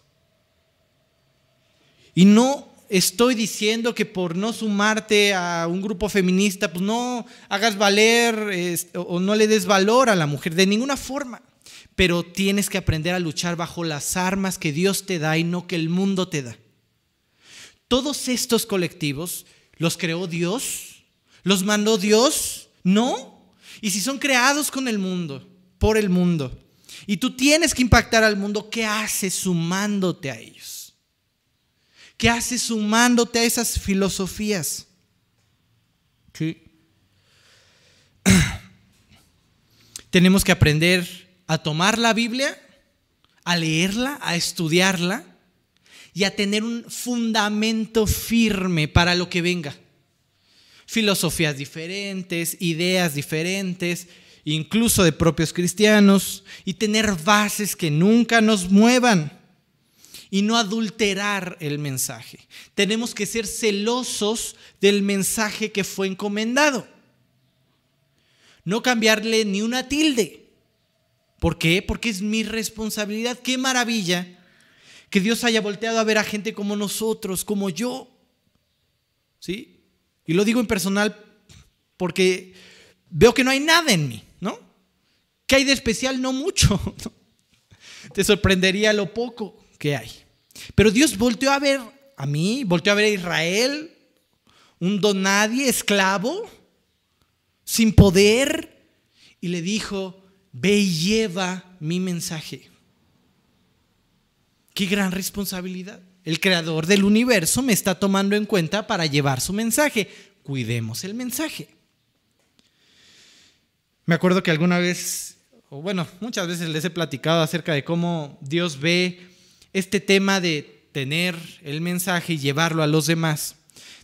Y no estoy diciendo que por no sumarte a un grupo feminista, pues no hagas valer o no le des valor a la mujer, de ninguna forma pero tienes que aprender a luchar bajo las armas que Dios te da y no que el mundo te da. Todos estos colectivos los creó Dios, los mandó Dios, no. Y si son creados con el mundo, por el mundo, y tú tienes que impactar al mundo, ¿qué haces sumándote a ellos? ¿Qué haces sumándote a esas filosofías? Tenemos que aprender a tomar la Biblia, a leerla, a estudiarla y a tener un fundamento firme para lo que venga. Filosofías diferentes, ideas diferentes, incluso de propios cristianos, y tener bases que nunca nos muevan y no adulterar el mensaje. Tenemos que ser celosos del mensaje que fue encomendado. No cambiarle ni una tilde. ¿Por qué? Porque es mi responsabilidad. Qué maravilla que Dios haya volteado a ver a gente como nosotros, como yo. ¿Sí? Y lo digo en personal porque veo que no hay nada en mí, ¿no? ¿Qué hay de especial? No mucho. Te sorprendería lo poco que hay. Pero Dios volteó a ver a mí, volteó a ver a Israel, un don nadie, esclavo, sin poder, y le dijo, ve y lleva mi mensaje. Qué gran responsabilidad. El creador del universo me está tomando en cuenta para llevar su mensaje. Cuidemos el mensaje. Me acuerdo que alguna vez, o bueno, muchas veces les he platicado acerca de cómo Dios ve este tema de tener el mensaje y llevarlo a los demás,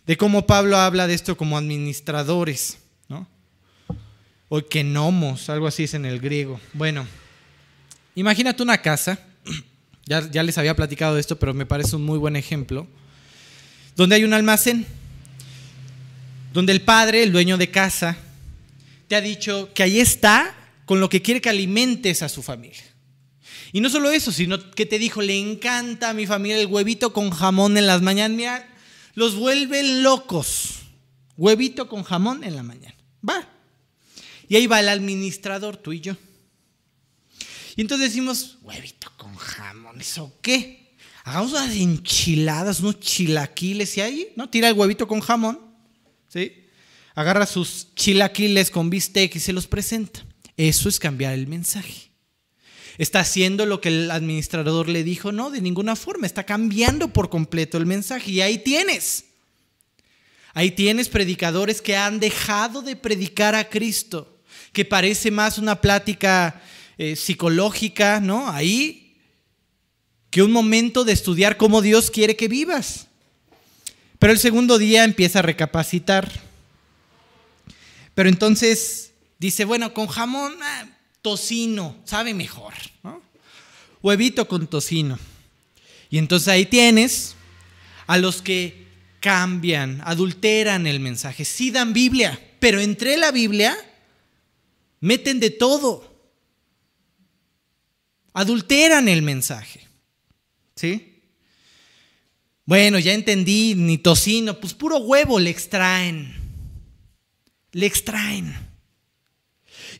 de cómo Pablo habla de esto como administradores, ¿no? O que nomos, algo así es en el griego. Bueno, imagínate una casa, ya, ya les había platicado de esto, pero me parece un muy buen ejemplo, donde hay un almacén, donde el padre, el dueño de casa, te ha dicho que ahí está con lo que quiere que alimentes a su familia. Y no solo eso, sino que te dijo, le encanta a mi familia el huevito con jamón en las mañanas. Mira, los vuelve locos. Huevito con jamón en la mañana. Va. Y ahí va el administrador, tú y yo. Y entonces decimos, huevito con jamón, ¿eso qué? Hagamos unas enchiladas, unos chilaquiles y ahí, ¿no? Tira el huevito con jamón, ¿sí? Agarra sus chilaquiles con bistec y se los presenta. Eso es cambiar el mensaje. ¿Está haciendo lo que el administrador le dijo? No, de ninguna forma. Está cambiando por completo el mensaje. Y ahí tienes. Ahí tienes predicadores que han dejado de predicar a Cristo, que parece más una plática eh, psicológica, ¿no? Ahí, que un momento de estudiar cómo Dios quiere que vivas. Pero el segundo día empieza a recapacitar. Pero entonces dice, bueno, con jamón, ah, tocino, sabe mejor. Huevito con tocino. Y entonces ahí tienes a los que cambian, adulteran el mensaje. Sí dan Biblia, pero entre la Biblia meten de todo. Adulteran el mensaje. ¿Sí? Bueno, ya entendí, ni tocino, pues puro huevo le extraen. Le extraen.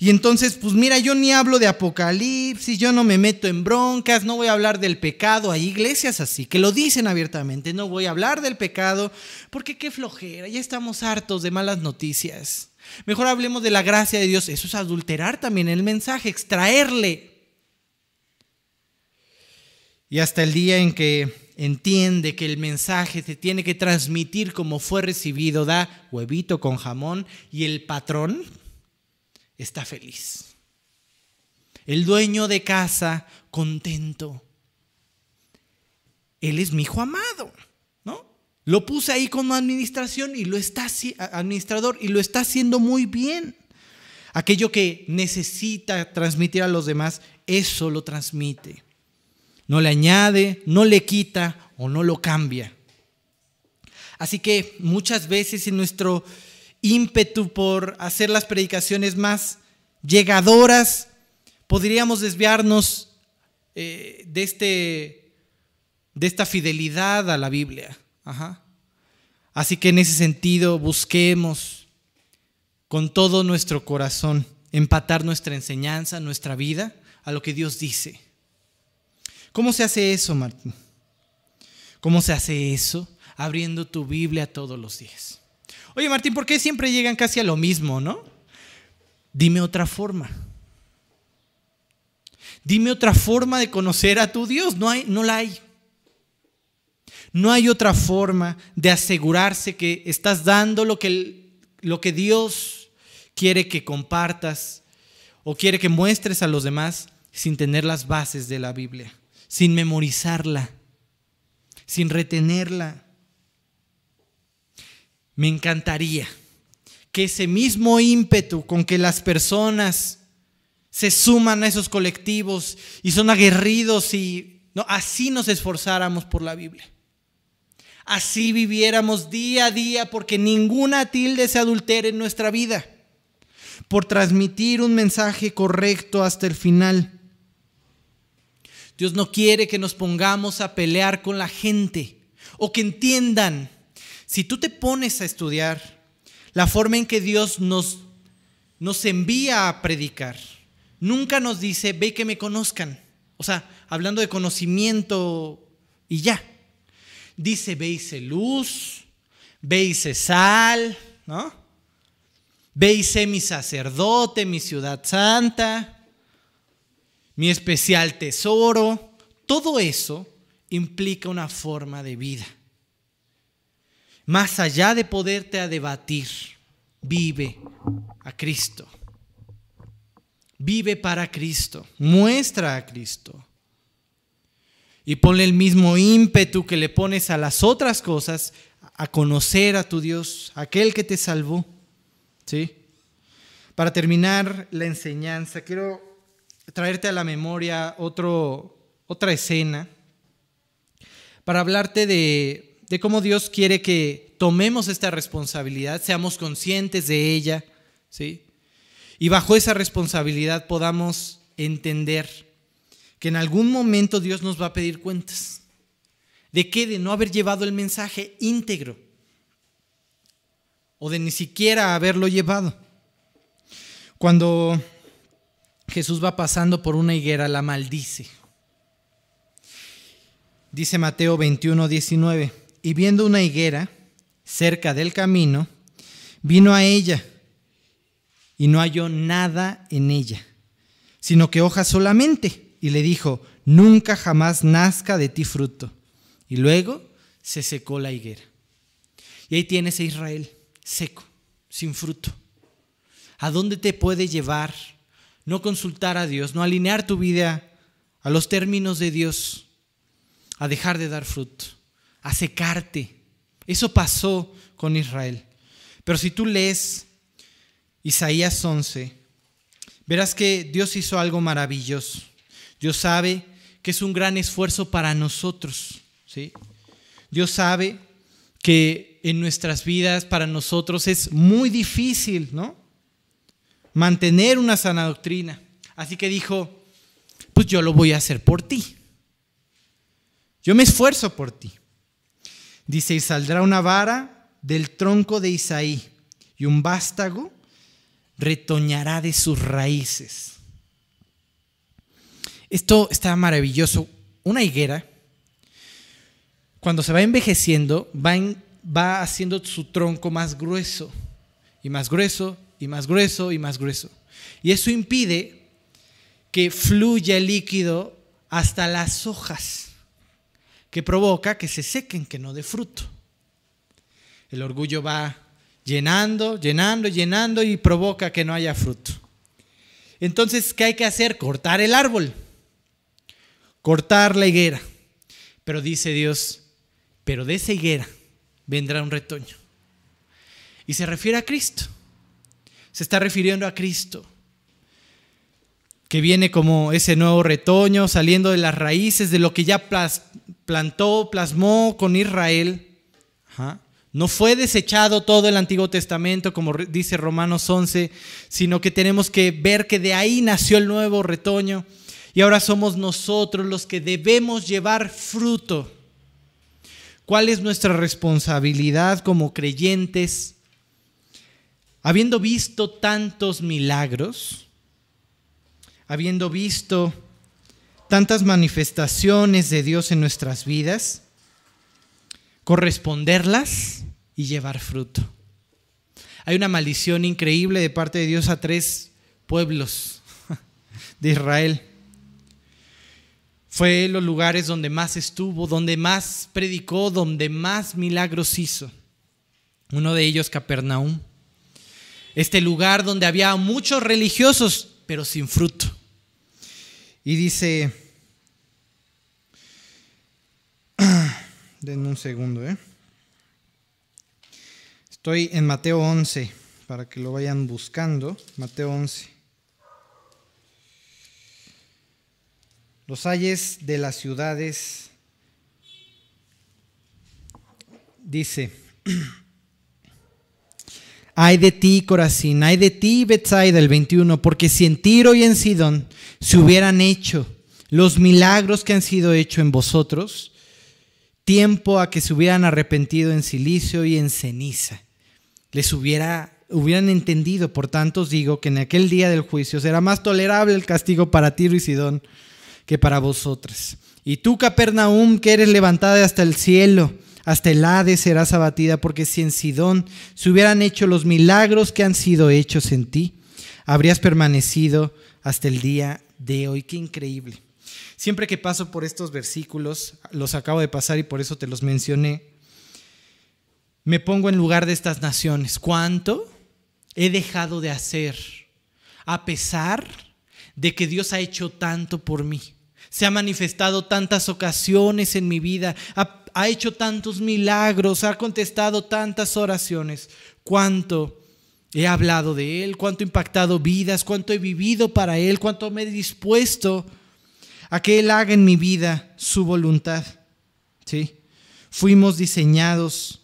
Y entonces, pues mira, yo ni hablo de Apocalipsis, yo no me meto en broncas, no voy a hablar del pecado. Hay iglesias así, que lo dicen abiertamente, no voy a hablar del pecado, porque qué flojera, ya estamos hartos de malas noticias. Mejor hablemos de la gracia de Dios. Eso es adulterar también el mensaje, extraerle. Y hasta el día en que entiende que el mensaje se tiene que transmitir como fue recibido, da huevito con jamón y el patrón está feliz. El dueño de casa contento. Él es mi hijo amado, ¿no? Lo puse ahí como administración y lo está administrador y lo está haciendo muy bien. Aquello que necesita transmitir a los demás, eso lo transmite. No le añade, no le quita o no lo cambia. Así que muchas veces en nuestro ímpetu por hacer las predicaciones más llegadoras, podríamos desviarnos eh, de, este, de esta fidelidad a la Biblia. Así que en ese sentido busquemos con todo nuestro corazón empatar nuestra enseñanza, nuestra vida a lo que Dios dice. ¿Cómo se hace eso, Martín? ¿Cómo se hace eso? Abriendo tu Biblia todos los días. Oye, Martín, ¿por qué siempre llegan casi a lo mismo, no? Dime otra forma. Dime otra forma de conocer a tu Dios. No, hay, no la hay. No hay otra forma de asegurarse que estás dando lo que, lo que Dios quiere que compartas o quiere que muestres a los demás sin tener las bases de la Biblia, sin memorizarla, sin retenerla. Me encantaría que ese mismo ímpetu con que las personas se suman a esos colectivos y son aguerridos y no, así nos esforzáramos por la Biblia. Así viviéramos día a día porque ninguna tilde se adultere en nuestra vida. Por transmitir un mensaje correcto hasta el final. Dios no quiere que nos pongamos a pelear con la gente o que entiendan si tú te pones a estudiar la forma en que Dios nos, nos envía a predicar, nunca nos dice, ve que me conozcan. O sea, hablando de conocimiento y ya. Dice, ve luz, ve sal, ¿no? Ve mi sacerdote, mi ciudad santa, mi especial tesoro. Todo eso implica una forma de vida más allá de poderte a debatir, vive a Cristo. Vive para Cristo, muestra a Cristo. Y ponle el mismo ímpetu que le pones a las otras cosas, a conocer a tu Dios, aquel que te salvó. ¿Sí? Para terminar la enseñanza, quiero traerte a la memoria otro, otra escena para hablarte de, de cómo Dios quiere que tomemos esta responsabilidad, seamos conscientes de ella, ¿sí? Y bajo esa responsabilidad podamos entender que en algún momento Dios nos va a pedir cuentas. ¿De qué? De no haber llevado el mensaje íntegro. O de ni siquiera haberlo llevado. Cuando Jesús va pasando por una higuera, la maldice. Dice Mateo 21, 19. Y viendo una higuera cerca del camino, vino a ella y no halló nada en ella, sino que hojas solamente, y le dijo, nunca jamás nazca de ti fruto. Y luego se secó la higuera. Y ahí tienes a Israel, seco, sin fruto. ¿A dónde te puede llevar no consultar a Dios, no alinear tu vida a los términos de Dios, a dejar de dar fruto, a secarte? Eso pasó con Israel. Pero si tú lees Isaías 11, verás que Dios hizo algo maravilloso. Dios sabe que es un gran esfuerzo para nosotros. ¿sí? Dios sabe que en nuestras vidas para nosotros es muy difícil, ¿no? Mantener una sana doctrina. Así que dijo, pues yo lo voy a hacer por ti. Yo me esfuerzo por ti. Dice, y saldrá una vara del tronco de Isaí y un vástago retoñará de sus raíces. Esto está maravilloso. Una higuera, cuando se va envejeciendo, va, va haciendo su tronco más grueso, y más grueso, y más grueso, y más grueso. Y eso impide que fluya el líquido hasta las hojas, que provoca que se sequen, que no dé fruto. El orgullo va llenando, llenando, llenando y provoca que no haya fruto. Entonces, ¿qué hay que hacer? Cortar el árbol, cortar la higuera. Pero dice Dios, pero de esa higuera vendrá un retoño. Y se refiere a Cristo. Se está refiriendo a Cristo, que viene como ese nuevo retoño saliendo de las raíces de lo que ya plantó, plasmó con Israel. No fue desechado todo el Antiguo Testamento, como dice Romanos 11, sino que tenemos que ver que de ahí nació el nuevo retoño y ahora somos nosotros los que debemos llevar fruto. ¿Cuál es nuestra responsabilidad como creyentes? Habiendo visto tantos milagros, habiendo visto tantas manifestaciones de Dios en nuestras vidas, corresponderlas y llevar fruto. Hay una maldición increíble de parte de Dios a tres pueblos de Israel. Fue los lugares donde más estuvo, donde más predicó, donde más milagros hizo. Uno de ellos, Capernaum. Este lugar donde había muchos religiosos, pero sin fruto. Y dice, Den un segundo, ¿eh? Estoy en Mateo 11, para que lo vayan buscando. Mateo 11. Los ayes de las ciudades, dice, ay de ti, Corazín, ay de ti, Bethsaida, el 21, porque si en Tiro y en Sidón se hubieran hecho los milagros que han sido hechos en vosotros, tiempo a que se hubieran arrepentido en silicio y en ceniza. Les hubiera, hubieran entendido, por tanto os digo que en aquel día del juicio será más tolerable el castigo para Tiro y Sidón que para vosotras. Y tú, Capernaum, que eres levantada hasta el cielo, hasta el Hades serás abatida, porque si en Sidón se hubieran hecho los milagros que han sido hechos en ti, habrías permanecido hasta el día de hoy. Qué increíble. Siempre que paso por estos versículos, los acabo de pasar y por eso te los mencioné, me pongo en lugar de estas naciones. ¿Cuánto he dejado de hacer? A pesar de que Dios ha hecho tanto por mí. Se ha manifestado tantas ocasiones en mi vida, ha hecho tantos milagros, ha contestado tantas oraciones. Cuánto he hablado de Él, cuánto he impactado vidas, cuánto he vivido para Él, cuánto me he dispuesto a que Él haga en mi vida su voluntad. ¿Sí? Fuimos diseñados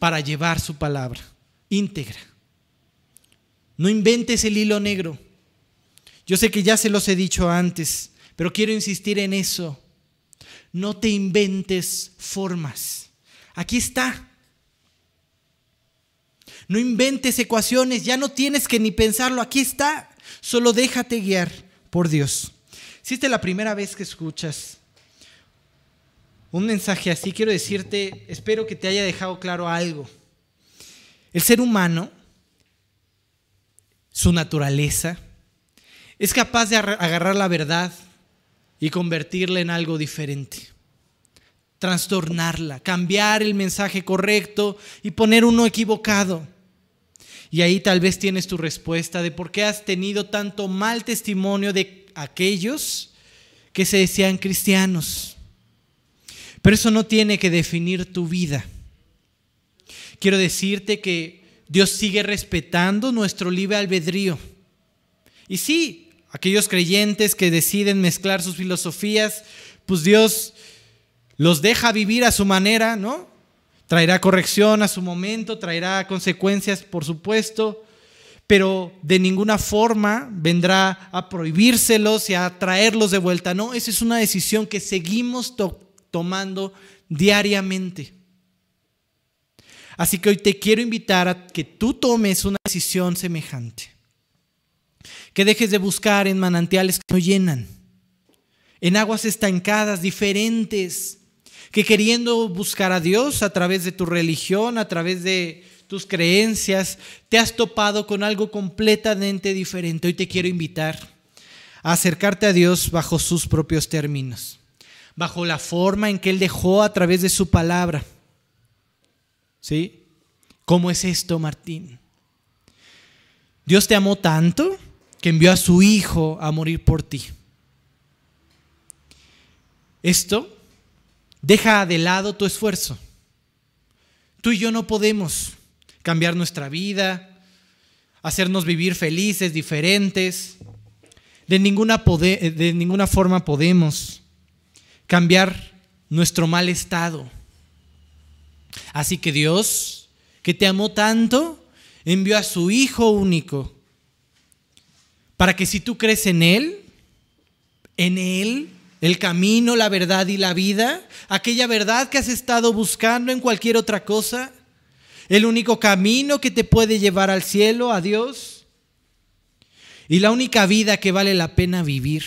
para llevar su palabra íntegra. No inventes el hilo negro. Yo sé que ya se los he dicho antes, pero quiero insistir en eso. No te inventes formas. Aquí está. No inventes ecuaciones, ya no tienes que ni pensarlo, aquí está. Solo déjate guiar por Dios. Si esta es la primera vez que escuchas un mensaje así, quiero decirte, espero que te haya dejado claro algo. El ser humano, su naturaleza, es capaz de agarrar la verdad y convertirla en algo diferente. Trastornarla, cambiar el mensaje correcto y poner uno equivocado. Y ahí tal vez tienes tu respuesta de por qué has tenido tanto mal testimonio de aquellos que se decían cristianos. Pero eso no tiene que definir tu vida. Quiero decirte que Dios sigue respetando nuestro libre albedrío. Y sí, aquellos creyentes que deciden mezclar sus filosofías, pues Dios los deja vivir a su manera, ¿no? Traerá corrección a su momento, traerá consecuencias, por supuesto, pero de ninguna forma vendrá a prohibírselos y a traerlos de vuelta. No, esa es una decisión que seguimos tomando diariamente. Así que hoy te quiero invitar a que tú tomes una decisión semejante. Que dejes de buscar en manantiales que no llenan, en aguas estancadas, diferentes, que queriendo buscar a Dios a través de tu religión, a través de tus creencias, te has topado con algo completamente diferente. Hoy te quiero invitar a acercarte a Dios bajo sus propios términos, bajo la forma en que Él dejó a través de su palabra. ¿Sí? ¿Cómo es esto, Martín? Dios te amó tanto que envió a su Hijo a morir por ti. Esto Deja de lado tu esfuerzo. Tú y yo no podemos cambiar nuestra vida, hacernos vivir felices, diferentes. De ninguna, de ninguna forma podemos cambiar nuestro mal estado. Así que Dios, que te amó tanto, envió a su Hijo único, para que si tú crees en Él, en Él el camino, la verdad y la vida, aquella verdad que has estado buscando en cualquier otra cosa, el único camino que te puede llevar al cielo, a Dios, y la única vida que vale la pena vivir.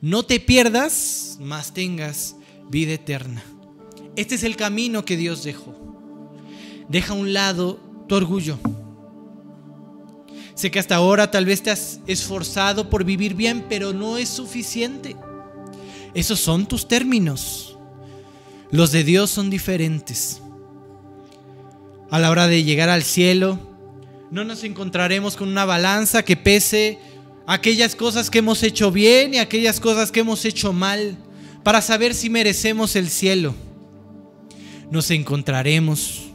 No te pierdas, mas tengas vida eterna. Este es el camino que Dios dejó. Deja a un lado tu orgullo. Sé que hasta ahora tal vez te has esforzado por vivir bien, pero no es suficiente. Esos son tus términos. Los de Dios son diferentes. A la hora de llegar al cielo, no nos encontraremos con una balanza que pese aquellas cosas que hemos hecho bien y aquellas cosas que hemos hecho mal para saber si merecemos el cielo. Nos encontraremos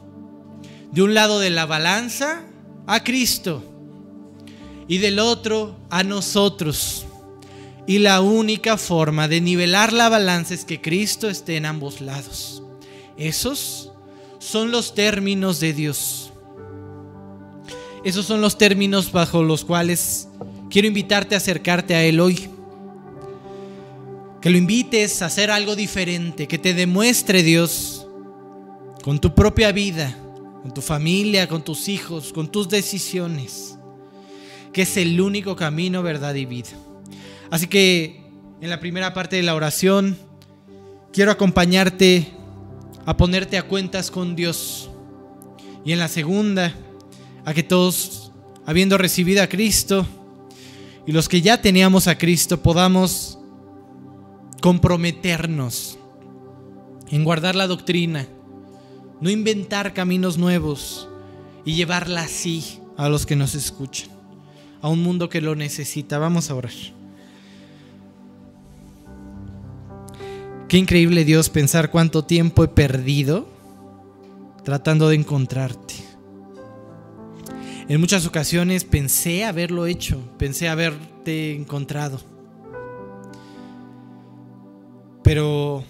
de un lado de la balanza a Cristo y del otro a nosotros. Y la única forma de nivelar la balanza es que Cristo esté en ambos lados. Esos son los términos de Dios. Esos son los términos bajo los cuales quiero invitarte a acercarte a Él hoy. Que lo invites a hacer algo diferente, que te demuestre Dios con tu propia vida, con tu familia, con tus hijos, con tus decisiones que es el único camino, verdad y vida. Así que en la primera parte de la oración quiero acompañarte a ponerte a cuentas con Dios. Y en la segunda, a que todos, habiendo recibido a Cristo, y los que ya teníamos a Cristo, podamos comprometernos en guardar la doctrina, no inventar caminos nuevos y llevarla así a los que nos escuchan. A un mundo que lo necesita. Vamos a orar. Qué increíble Dios pensar cuánto tiempo he perdido tratando de encontrarte. En muchas ocasiones pensé haberlo hecho, pensé haberte encontrado. Pero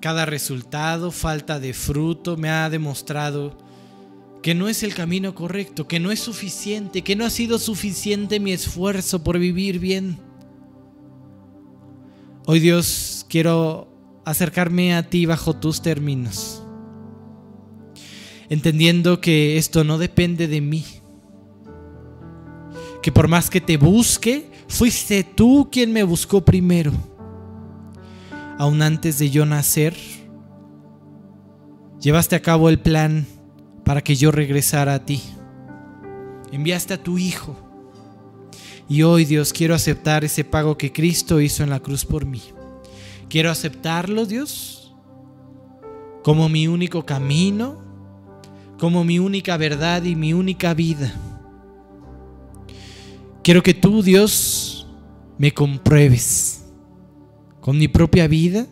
cada resultado, falta de fruto, me ha demostrado que no es el camino correcto, que no es suficiente, que no ha sido suficiente mi esfuerzo por vivir bien. Hoy Dios quiero acercarme a ti bajo tus términos, entendiendo que esto no depende de mí, que por más que te busque, fuiste tú quien me buscó primero, aún antes de yo nacer, llevaste a cabo el plan para que yo regresara a ti. Enviaste a tu Hijo. Y hoy Dios quiero aceptar ese pago que Cristo hizo en la cruz por mí. Quiero aceptarlo, Dios, como mi único camino, como mi única verdad y mi única vida. Quiero que tú, Dios, me compruebes con mi propia vida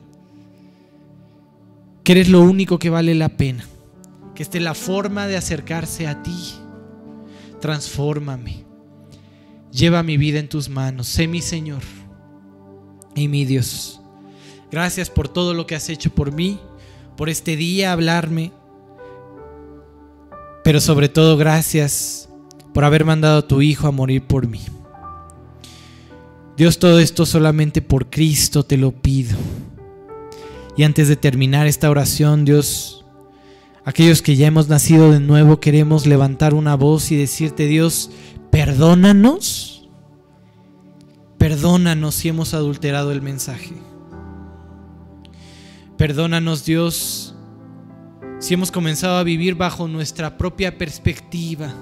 que eres lo único que vale la pena que esté la forma de acercarse a ti. Transfórmame. Lleva mi vida en tus manos. Sé mi Señor y mi Dios. Gracias por todo lo que has hecho por mí, por este día hablarme. Pero sobre todo gracias por haber mandado a tu Hijo a morir por mí. Dios, todo esto solamente por Cristo te lo pido. Y antes de terminar esta oración, Dios, Aquellos que ya hemos nacido de nuevo queremos levantar una voz y decirte, Dios, perdónanos. Perdónanos si hemos adulterado el mensaje. Perdónanos, Dios, si hemos comenzado a vivir bajo nuestra propia perspectiva,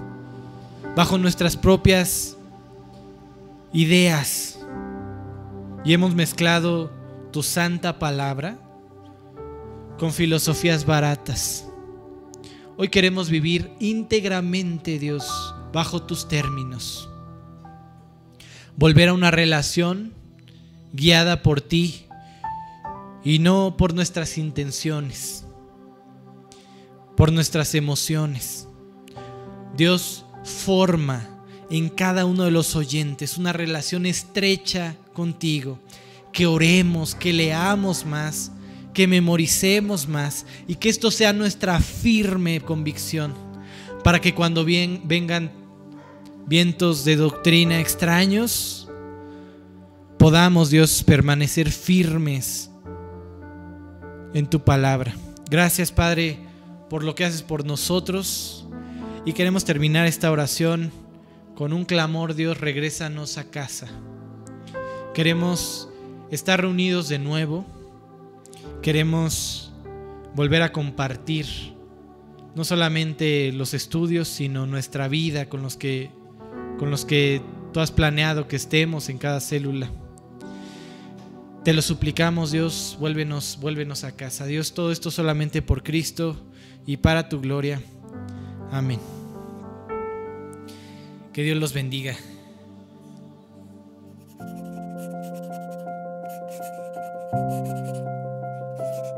bajo nuestras propias ideas y hemos mezclado tu santa palabra con filosofías baratas. Hoy queremos vivir íntegramente, Dios, bajo tus términos. Volver a una relación guiada por ti y no por nuestras intenciones, por nuestras emociones. Dios forma en cada uno de los oyentes una relación estrecha contigo, que oremos, que leamos más, que memoricemos más y que esto sea nuestra firme convicción para que cuando vengan vientos de doctrina extraños, podamos, Dios, permanecer firmes en tu palabra. Gracias, Padre, por lo que haces por nosotros. Y queremos terminar esta oración con un clamor, Dios, regrésanos a casa. Queremos estar reunidos de nuevo queremos volver a compartir no solamente los estudios, sino nuestra vida con los que, con los que tú has planeado que estemos en cada célula. Te lo suplicamos, Dios, vuélvenos, vuélvenos a casa. Dios, todo esto solamente por Cristo y para tu gloria. Amén. Que Dios los bendiga. Thank.